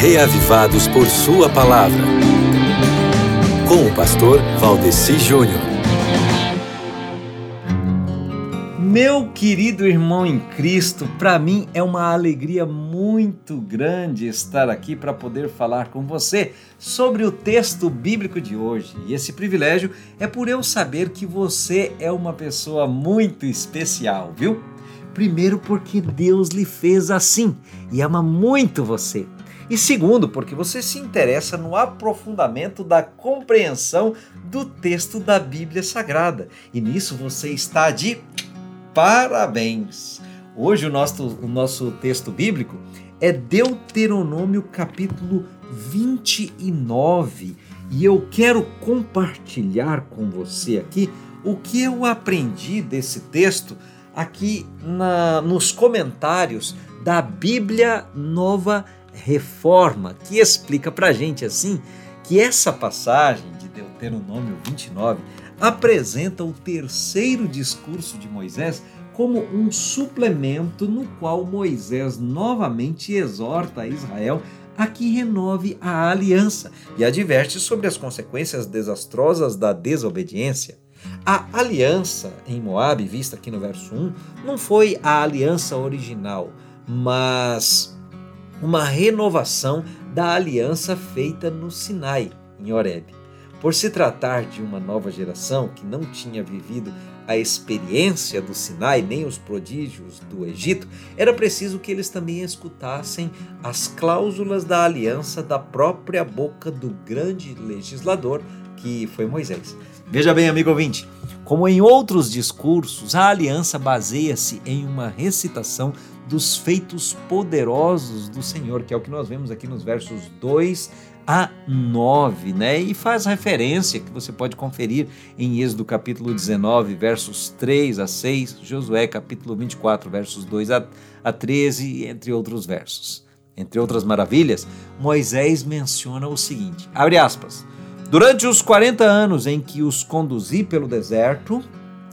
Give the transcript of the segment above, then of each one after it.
reavivados por Sua palavra. Com o pastor Valdeci Júnior. Meu querido irmão em Cristo, para mim é uma alegria muito grande estar aqui para poder falar com você sobre o texto bíblico de hoje. E esse privilégio é por eu saber que você é uma pessoa muito especial, viu? Primeiro, porque Deus lhe fez assim e ama muito você. E segundo, porque você se interessa no aprofundamento da compreensão do texto da Bíblia Sagrada. E nisso você está de parabéns! Hoje o nosso, o nosso texto bíblico é Deuteronômio capítulo 29 e eu quero compartilhar com você aqui o que eu aprendi desse texto aqui na, nos comentários da Bíblia Nova Reforma, que explica para gente assim que essa passagem de Deuteronômio 29 apresenta o terceiro discurso de Moisés como um suplemento no qual Moisés novamente exorta Israel a que renove a aliança e adverte sobre as consequências desastrosas da desobediência. A aliança em Moabe, vista aqui no verso 1, não foi a aliança original, mas uma renovação da aliança feita no Sinai, em Horeb. Por se tratar de uma nova geração que não tinha vivido a experiência do Sinai nem os prodígios do Egito, era preciso que eles também escutassem as cláusulas da aliança da própria boca do grande legislador que foi Moisés. Veja bem, amigo ouvinte, como em outros discursos, a aliança baseia-se em uma recitação dos feitos poderosos do Senhor, que é o que nós vemos aqui nos versos 2 a 9, né? E faz referência que você pode conferir em Êxodo capítulo 19, versos 3 a 6, Josué capítulo 24, versos 2 a, a 13, entre outros versos. Entre outras maravilhas, Moisés menciona o seguinte: abre aspas. Durante os 40 anos em que os conduzi pelo deserto,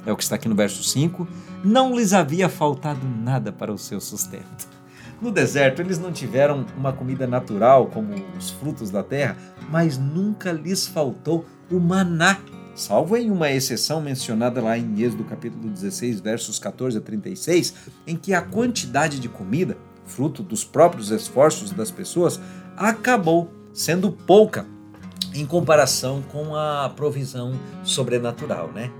é o que está aqui no verso 5, não lhes havia faltado nada para o seu sustento. No deserto, eles não tiveram uma comida natural, como os frutos da terra, mas nunca lhes faltou o maná, salvo em uma exceção mencionada lá em Êxodo capítulo 16, versos 14 a 36, em que a quantidade de comida, fruto dos próprios esforços das pessoas, acabou sendo pouca em comparação com a provisão sobrenatural, né?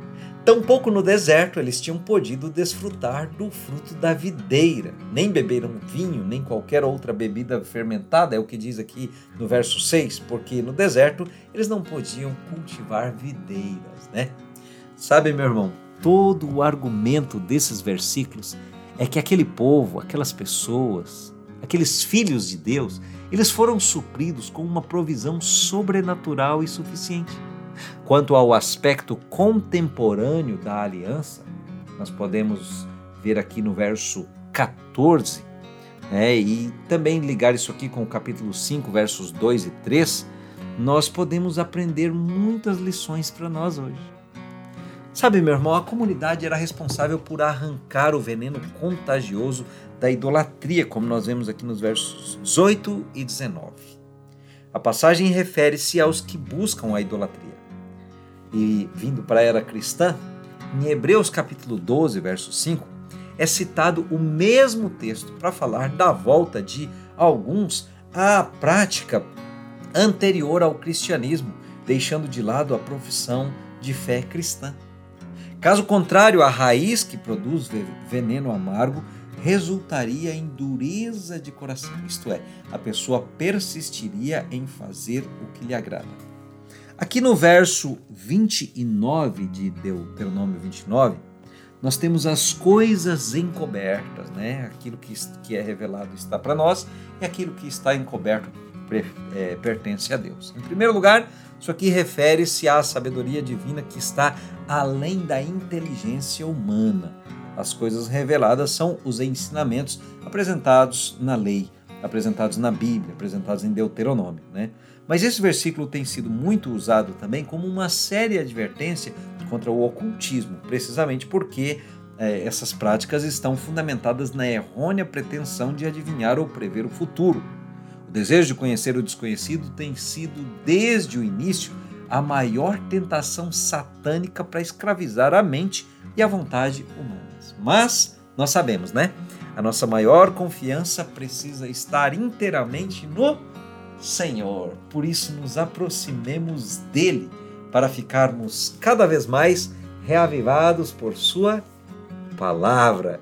Tampouco no deserto eles tinham podido desfrutar do fruto da videira, nem beberam vinho, nem qualquer outra bebida fermentada, é o que diz aqui no verso 6, porque no deserto eles não podiam cultivar videiras, né? Sabe, meu irmão, todo o argumento desses versículos é que aquele povo, aquelas pessoas, aqueles filhos de Deus, eles foram supridos com uma provisão sobrenatural e suficiente. Quanto ao aspecto contemporâneo da aliança, nós podemos ver aqui no verso 14, né, e também ligar isso aqui com o capítulo 5, versos 2 e 3, nós podemos aprender muitas lições para nós hoje. Sabe, meu irmão, a comunidade era responsável por arrancar o veneno contagioso da idolatria, como nós vemos aqui nos versos 18 e 19. A passagem refere-se aos que buscam a idolatria. E vindo para a era cristã, em Hebreus capítulo 12, verso 5, é citado o mesmo texto para falar da volta de alguns à prática anterior ao cristianismo, deixando de lado a profissão de fé cristã. Caso contrário, a raiz que produz veneno amargo resultaria em dureza de coração, isto é, a pessoa persistiria em fazer o que lhe agrada. Aqui no verso 29 de Deuteronômio 29, nós temos as coisas encobertas, né? Aquilo que, que é revelado está para nós e aquilo que está encoberto é, pertence a Deus. Em primeiro lugar, isso aqui refere-se à sabedoria divina que está além da inteligência humana. As coisas reveladas são os ensinamentos apresentados na lei, apresentados na Bíblia, apresentados em Deuteronômio. Né? Mas esse versículo tem sido muito usado também como uma séria advertência contra o ocultismo, precisamente porque é, essas práticas estão fundamentadas na errônea pretensão de adivinhar ou prever o futuro desejo de conhecer o desconhecido tem sido, desde o início, a maior tentação satânica para escravizar a mente e a vontade humanas. Mas nós sabemos, né? A nossa maior confiança precisa estar inteiramente no Senhor. Por isso, nos aproximemos dele para ficarmos cada vez mais reavivados por Sua palavra.